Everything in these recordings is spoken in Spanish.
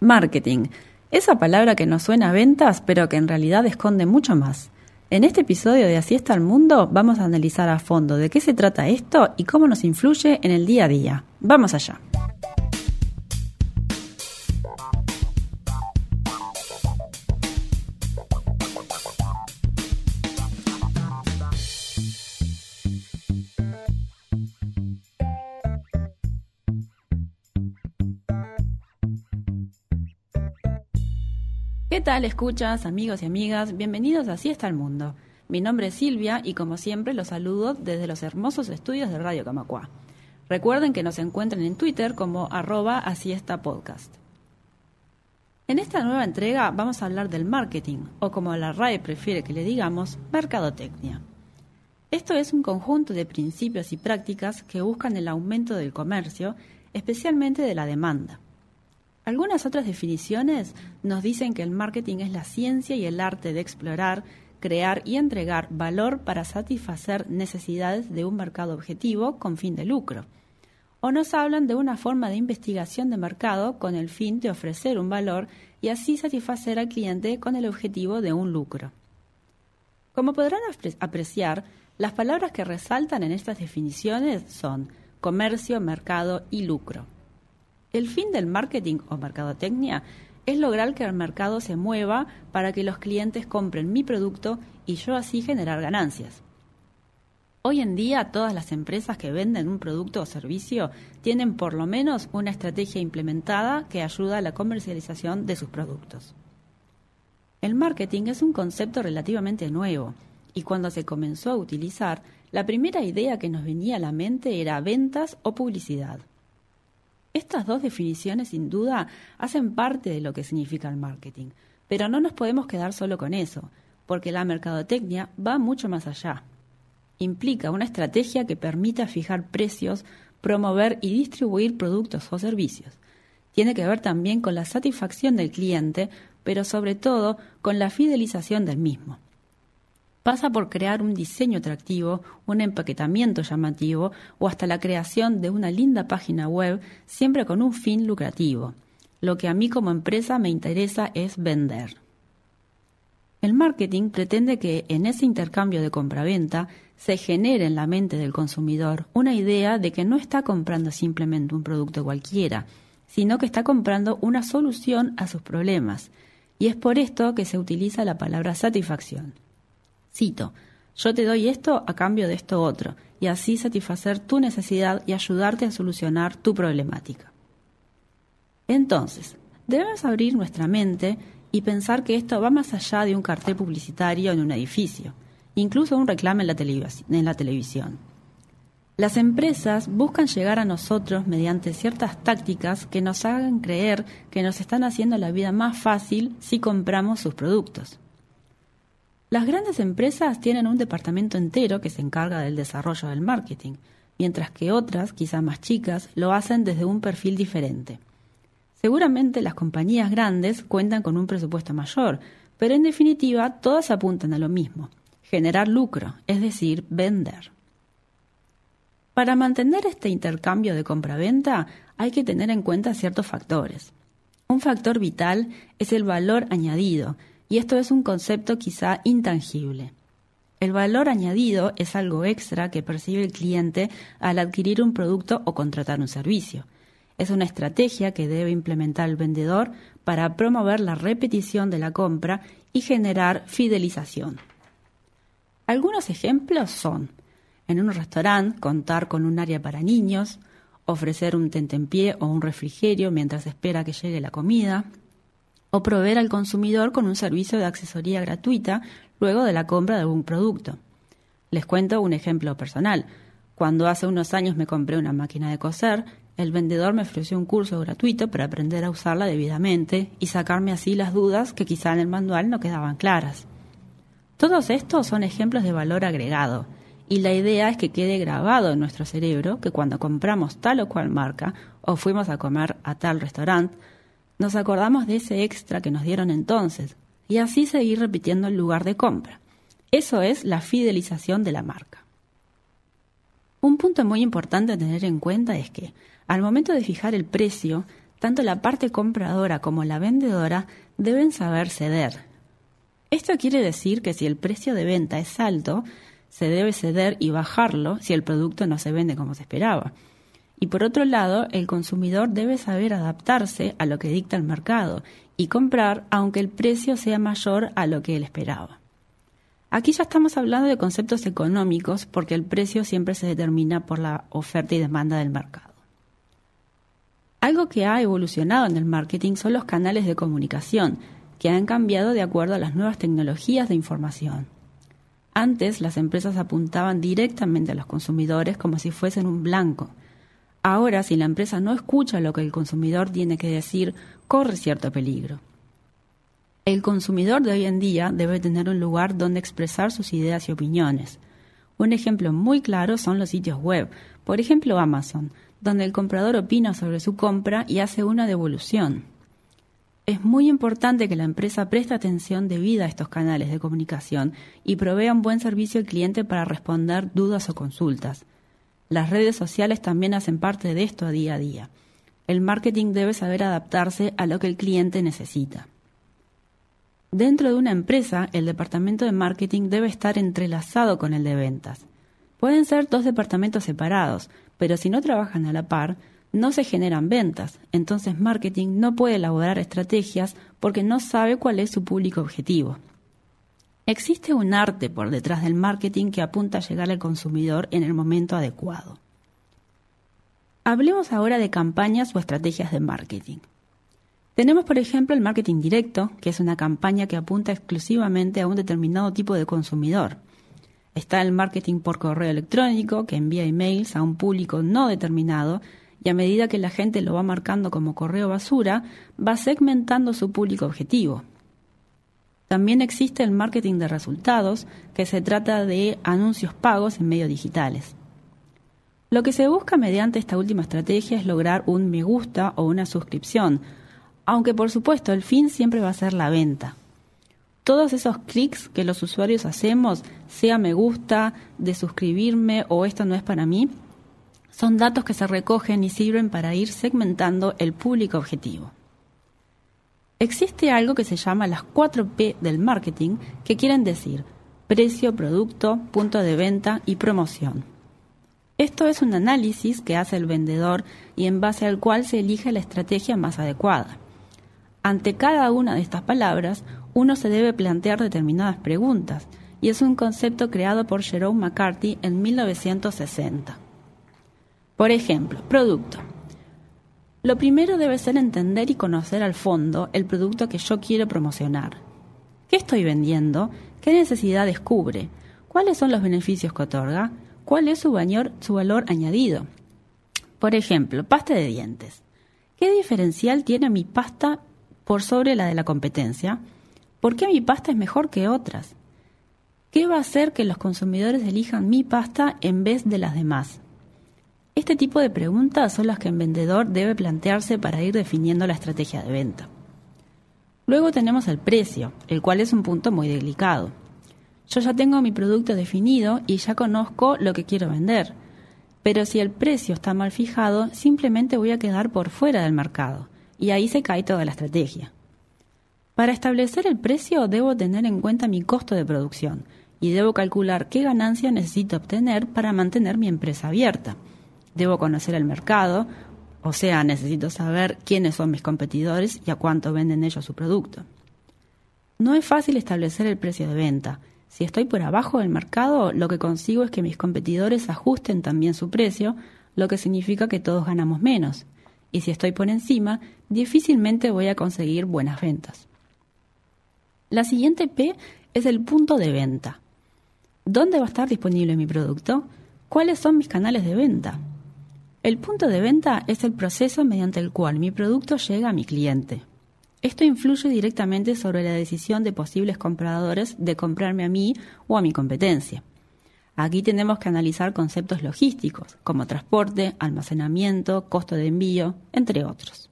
Marketing. Esa palabra que nos suena a ventas, pero que en realidad esconde mucho más. En este episodio de Así está el mundo vamos a analizar a fondo de qué se trata esto y cómo nos influye en el día a día. Vamos allá. ¿Qué tal escuchas, amigos y amigas? Bienvenidos a Así está el mundo. Mi nombre es Silvia y como siempre los saludo desde los hermosos estudios de Radio Camacua. Recuerden que nos encuentran en Twitter como arroba así está podcast. En esta nueva entrega vamos a hablar del marketing, o como la RAE prefiere que le digamos, mercadotecnia. Esto es un conjunto de principios y prácticas que buscan el aumento del comercio, especialmente de la demanda. Algunas otras definiciones nos dicen que el marketing es la ciencia y el arte de explorar, crear y entregar valor para satisfacer necesidades de un mercado objetivo con fin de lucro. O nos hablan de una forma de investigación de mercado con el fin de ofrecer un valor y así satisfacer al cliente con el objetivo de un lucro. Como podrán apreciar, las palabras que resaltan en estas definiciones son comercio, mercado y lucro. El fin del marketing o mercadotecnia es lograr que el mercado se mueva para que los clientes compren mi producto y yo así generar ganancias. Hoy en día todas las empresas que venden un producto o servicio tienen por lo menos una estrategia implementada que ayuda a la comercialización de sus productos. El marketing es un concepto relativamente nuevo y cuando se comenzó a utilizar, la primera idea que nos venía a la mente era ventas o publicidad. Estas dos definiciones sin duda hacen parte de lo que significa el marketing, pero no nos podemos quedar solo con eso, porque la mercadotecnia va mucho más allá. Implica una estrategia que permita fijar precios, promover y distribuir productos o servicios. Tiene que ver también con la satisfacción del cliente, pero sobre todo con la fidelización del mismo pasa por crear un diseño atractivo, un empaquetamiento llamativo o hasta la creación de una linda página web, siempre con un fin lucrativo. Lo que a mí como empresa me interesa es vender. El marketing pretende que en ese intercambio de compraventa se genere en la mente del consumidor una idea de que no está comprando simplemente un producto cualquiera, sino que está comprando una solución a sus problemas. Y es por esto que se utiliza la palabra satisfacción. Cito, yo te doy esto a cambio de esto otro, y así satisfacer tu necesidad y ayudarte a solucionar tu problemática. Entonces, debemos abrir nuestra mente y pensar que esto va más allá de un cartel publicitario en un edificio, incluso un reclamo en la, en la televisión. Las empresas buscan llegar a nosotros mediante ciertas tácticas que nos hagan creer que nos están haciendo la vida más fácil si compramos sus productos. Las grandes empresas tienen un departamento entero que se encarga del desarrollo del marketing, mientras que otras, quizá más chicas, lo hacen desde un perfil diferente. Seguramente las compañías grandes cuentan con un presupuesto mayor, pero en definitiva todas apuntan a lo mismo, generar lucro, es decir, vender. Para mantener este intercambio de compra-venta hay que tener en cuenta ciertos factores. Un factor vital es el valor añadido, y esto es un concepto quizá intangible. El valor añadido es algo extra que percibe el cliente al adquirir un producto o contratar un servicio. Es una estrategia que debe implementar el vendedor para promover la repetición de la compra y generar fidelización. Algunos ejemplos son, en un restaurante, contar con un área para niños, ofrecer un tentempié o un refrigerio mientras espera que llegue la comida, o proveer al consumidor con un servicio de asesoría gratuita luego de la compra de algún producto. Les cuento un ejemplo personal. Cuando hace unos años me compré una máquina de coser, el vendedor me ofreció un curso gratuito para aprender a usarla debidamente y sacarme así las dudas que quizá en el manual no quedaban claras. Todos estos son ejemplos de valor agregado, y la idea es que quede grabado en nuestro cerebro que cuando compramos tal o cual marca o fuimos a comer a tal restaurante, nos acordamos de ese extra que nos dieron entonces y así seguir repitiendo el lugar de compra. Eso es la fidelización de la marca. Un punto muy importante a tener en cuenta es que, al momento de fijar el precio, tanto la parte compradora como la vendedora deben saber ceder. Esto quiere decir que si el precio de venta es alto, se debe ceder y bajarlo si el producto no se vende como se esperaba. Y por otro lado, el consumidor debe saber adaptarse a lo que dicta el mercado y comprar aunque el precio sea mayor a lo que él esperaba. Aquí ya estamos hablando de conceptos económicos porque el precio siempre se determina por la oferta y demanda del mercado. Algo que ha evolucionado en el marketing son los canales de comunicación, que han cambiado de acuerdo a las nuevas tecnologías de información. Antes las empresas apuntaban directamente a los consumidores como si fuesen un blanco. Ahora, si la empresa no escucha lo que el consumidor tiene que decir, corre cierto peligro. El consumidor de hoy en día debe tener un lugar donde expresar sus ideas y opiniones. Un ejemplo muy claro son los sitios web, por ejemplo Amazon, donde el comprador opina sobre su compra y hace una devolución. Es muy importante que la empresa preste atención debida a estos canales de comunicación y provea un buen servicio al cliente para responder dudas o consultas. Las redes sociales también hacen parte de esto a día a día. El marketing debe saber adaptarse a lo que el cliente necesita. Dentro de una empresa, el departamento de marketing debe estar entrelazado con el de ventas. Pueden ser dos departamentos separados, pero si no trabajan a la par, no se generan ventas. Entonces marketing no puede elaborar estrategias porque no sabe cuál es su público objetivo. Existe un arte por detrás del marketing que apunta a llegar al consumidor en el momento adecuado. Hablemos ahora de campañas o estrategias de marketing. Tenemos, por ejemplo, el marketing directo, que es una campaña que apunta exclusivamente a un determinado tipo de consumidor. Está el marketing por correo electrónico, que envía emails a un público no determinado y a medida que la gente lo va marcando como correo basura, va segmentando su público objetivo. También existe el marketing de resultados, que se trata de anuncios pagos en medios digitales. Lo que se busca mediante esta última estrategia es lograr un me gusta o una suscripción, aunque por supuesto el fin siempre va a ser la venta todos esos clics que los usuarios hacemos, sea me gusta, de suscribirme o esto no es para mí, son datos que se recogen y sirven para ir segmentando el público objetivo. Existe algo que se llama las 4P del marketing, que quieren decir precio, producto, punto de venta y promoción. Esto es un análisis que hace el vendedor y en base al cual se elige la estrategia más adecuada. Ante cada una de estas palabras, uno se debe plantear determinadas preguntas, y es un concepto creado por Jerome McCarthy en 1960. Por ejemplo, producto. Lo primero debe ser entender y conocer al fondo el producto que yo quiero promocionar. ¿Qué estoy vendiendo? ¿Qué necesidad descubre? ¿Cuáles son los beneficios que otorga? ¿Cuál es su, su valor añadido? Por ejemplo, pasta de dientes. ¿Qué diferencial tiene mi pasta por sobre la de la competencia? ¿Por qué mi pasta es mejor que otras? ¿Qué va a hacer que los consumidores elijan mi pasta en vez de las demás? Este tipo de preguntas son las que el vendedor debe plantearse para ir definiendo la estrategia de venta. Luego tenemos el precio, el cual es un punto muy delicado. Yo ya tengo mi producto definido y ya conozco lo que quiero vender, pero si el precio está mal fijado, simplemente voy a quedar por fuera del mercado y ahí se cae toda la estrategia. Para establecer el precio debo tener en cuenta mi costo de producción y debo calcular qué ganancia necesito obtener para mantener mi empresa abierta. Debo conocer el mercado, o sea, necesito saber quiénes son mis competidores y a cuánto venden ellos su producto. No es fácil establecer el precio de venta. Si estoy por abajo del mercado, lo que consigo es que mis competidores ajusten también su precio, lo que significa que todos ganamos menos y si estoy por encima, difícilmente voy a conseguir buenas ventas. La siguiente P es el punto de venta. ¿Dónde va a estar disponible mi producto? ¿Cuáles son mis canales de venta? El punto de venta es el proceso mediante el cual mi producto llega a mi cliente. Esto influye directamente sobre la decisión de posibles compradores de comprarme a mí o a mi competencia. Aquí tenemos que analizar conceptos logísticos, como transporte, almacenamiento, costo de envío, entre otros.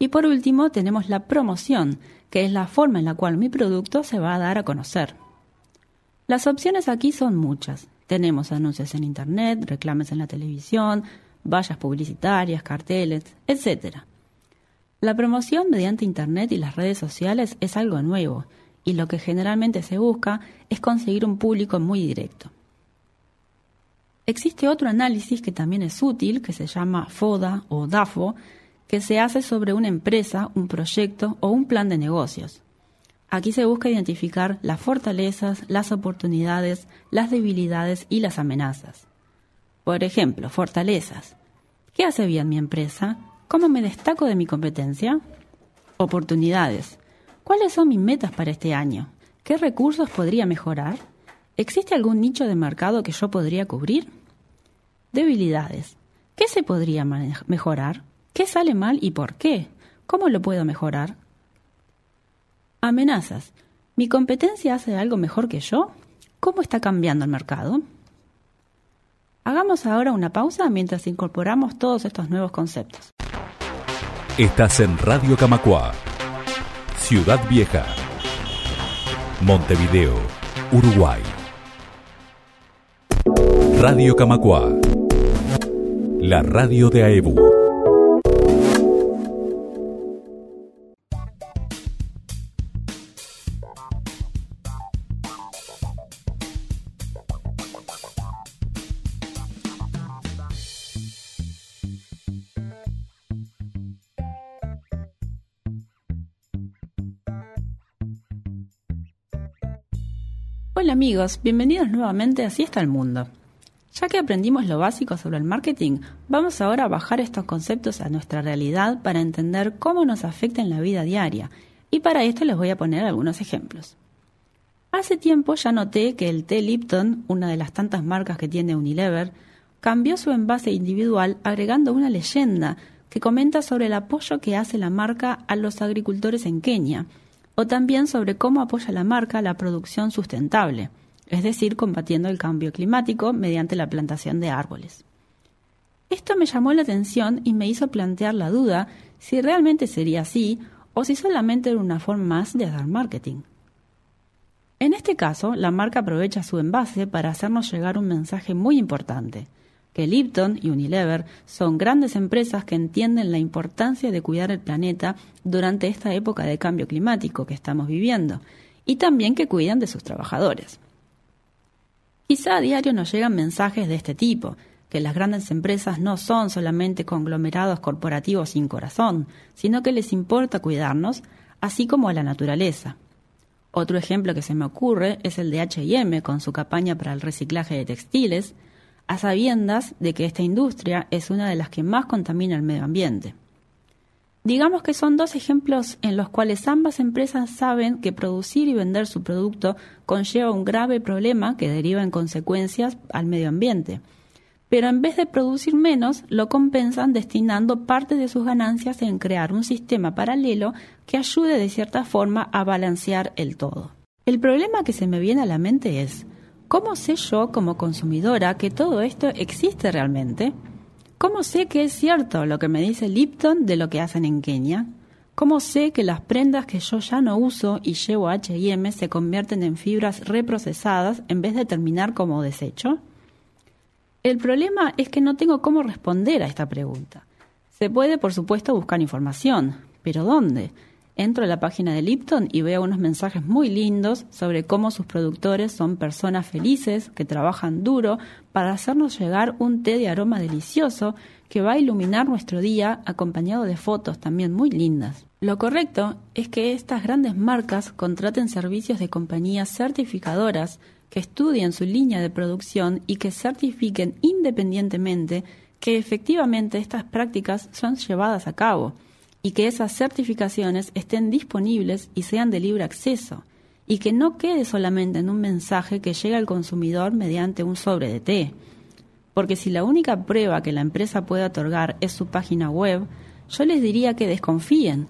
Y por último, tenemos la promoción, que es la forma en la cual mi producto se va a dar a conocer. Las opciones aquí son muchas. Tenemos anuncios en Internet, reclames en la televisión, vallas publicitarias, carteles, etc. La promoción mediante Internet y las redes sociales es algo nuevo, y lo que generalmente se busca es conseguir un público muy directo. Existe otro análisis que también es útil, que se llama FODA o DAFO, que se hace sobre una empresa, un proyecto o un plan de negocios. Aquí se busca identificar las fortalezas, las oportunidades, las debilidades y las amenazas. Por ejemplo, fortalezas. ¿Qué hace bien mi empresa? ¿Cómo me destaco de mi competencia? Oportunidades. ¿Cuáles son mis metas para este año? ¿Qué recursos podría mejorar? ¿Existe algún nicho de mercado que yo podría cubrir? Debilidades. ¿Qué se podría mejorar? ¿Qué sale mal y por qué? ¿Cómo lo puedo mejorar? Amenazas. ¿Mi competencia hace algo mejor que yo? ¿Cómo está cambiando el mercado? Hagamos ahora una pausa mientras incorporamos todos estos nuevos conceptos. Estás en Radio Camacua Ciudad Vieja, Montevideo, Uruguay. Radio Camacua, la radio de AEBU. Hola amigos, bienvenidos nuevamente a Así está el mundo. Ya que aprendimos lo básico sobre el marketing, vamos ahora a bajar estos conceptos a nuestra realidad para entender cómo nos afecta en la vida diaria, y para esto les voy a poner algunos ejemplos. Hace tiempo ya noté que el té Lipton, una de las tantas marcas que tiene Unilever, cambió su envase individual agregando una leyenda que comenta sobre el apoyo que hace la marca a los agricultores en Kenia, o también sobre cómo apoya la marca la producción sustentable, es decir, combatiendo el cambio climático mediante la plantación de árboles. Esto me llamó la atención y me hizo plantear la duda si realmente sería así o si solamente era una forma más de hacer marketing. En este caso, la marca aprovecha su envase para hacernos llegar un mensaje muy importante – que Lipton y Unilever son grandes empresas que entienden la importancia de cuidar el planeta durante esta época de cambio climático que estamos viviendo y también que cuidan de sus trabajadores. Quizá a diario nos llegan mensajes de este tipo, que las grandes empresas no son solamente conglomerados corporativos sin corazón, sino que les importa cuidarnos, así como a la naturaleza. Otro ejemplo que se me ocurre es el de HM con su campaña para el reciclaje de textiles, a sabiendas de que esta industria es una de las que más contamina el medio ambiente. Digamos que son dos ejemplos en los cuales ambas empresas saben que producir y vender su producto conlleva un grave problema que deriva en consecuencias al medio ambiente. Pero en vez de producir menos, lo compensan destinando parte de sus ganancias en crear un sistema paralelo que ayude de cierta forma a balancear el todo. El problema que se me viene a la mente es, ¿Cómo sé yo como consumidora que todo esto existe realmente? ¿Cómo sé que es cierto lo que me dice Lipton de lo que hacen en Kenia? ¿Cómo sé que las prendas que yo ya no uso y llevo a H&M se convierten en fibras reprocesadas en vez de terminar como desecho? El problema es que no tengo cómo responder a esta pregunta. Se puede, por supuesto, buscar información, pero ¿dónde? Entro a la página de Lipton y veo unos mensajes muy lindos sobre cómo sus productores son personas felices que trabajan duro para hacernos llegar un té de aroma delicioso que va a iluminar nuestro día acompañado de fotos también muy lindas. Lo correcto es que estas grandes marcas contraten servicios de compañías certificadoras que estudien su línea de producción y que certifiquen independientemente que efectivamente estas prácticas son llevadas a cabo y que esas certificaciones estén disponibles y sean de libre acceso, y que no quede solamente en un mensaje que llega al consumidor mediante un sobre de té. Porque si la única prueba que la empresa puede otorgar es su página web, yo les diría que desconfíen.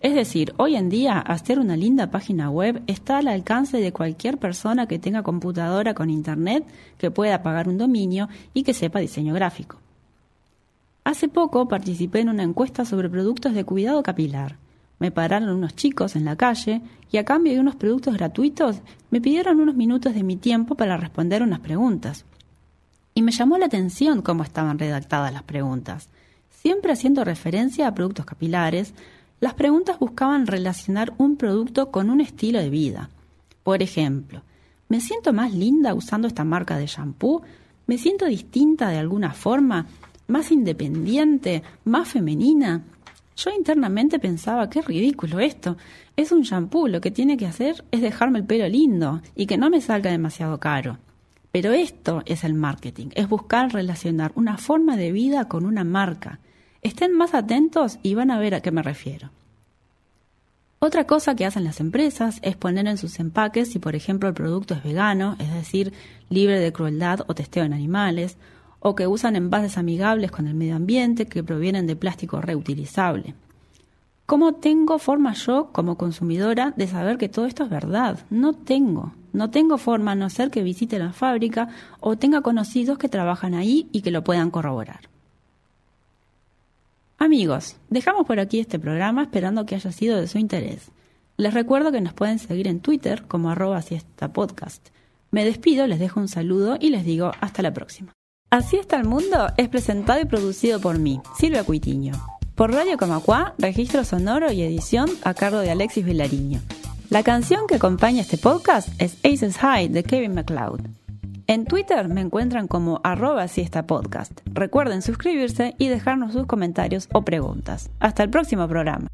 Es decir, hoy en día hacer una linda página web está al alcance de cualquier persona que tenga computadora con internet, que pueda pagar un dominio y que sepa diseño gráfico. Hace poco participé en una encuesta sobre productos de cuidado capilar. Me pararon unos chicos en la calle y a cambio de unos productos gratuitos me pidieron unos minutos de mi tiempo para responder unas preguntas. Y me llamó la atención cómo estaban redactadas las preguntas, siempre haciendo referencia a productos capilares Las preguntas buscaban relacionar un producto con un estilo de vida. Por ejemplo, ¿me siento más linda usando esta marca de shampoo? ¿Me siento distinta de alguna forma? ¿Más independiente? ¿Más femenina? Yo internamente pensaba, qué ridículo esto. Es un shampoo, lo que tiene que hacer es dejarme el pelo lindo y que no me salga demasiado caro. Pero esto es el marketing, es buscar relacionar una forma de vida con una marca. Estén más atentos y van a ver a qué me refiero. Otra cosa que hacen las empresas es poner en sus empaques si, por ejemplo, el producto es vegano, es decir, libre de crueldad o testeo en animales, o que usan envases amigables con el medio ambiente que provienen de plástico reutilizable. ¿Cómo tengo forma yo, como consumidora, de saber que todo esto es verdad? No tengo. No tengo forma a no ser que visite la fábrica o tenga conocidos que trabajan ahí y que lo puedan corroborar. Amigos, dejamos por aquí este programa esperando que haya sido de su interés. Les recuerdo que nos pueden seguir en Twitter como arroba siesta podcast. Me despido, les dejo un saludo y les digo hasta la próxima. Así está el mundo es presentado y producido por mí, Silvia Cuitiño. Por Radio Camacuá, registro sonoro y edición a cargo de Alexis Vilariño. La canción que acompaña este podcast es Aces High de Kevin MacLeod. En Twitter me encuentran como arroba podcast. Recuerden suscribirse y dejarnos sus comentarios o preguntas. Hasta el próximo programa.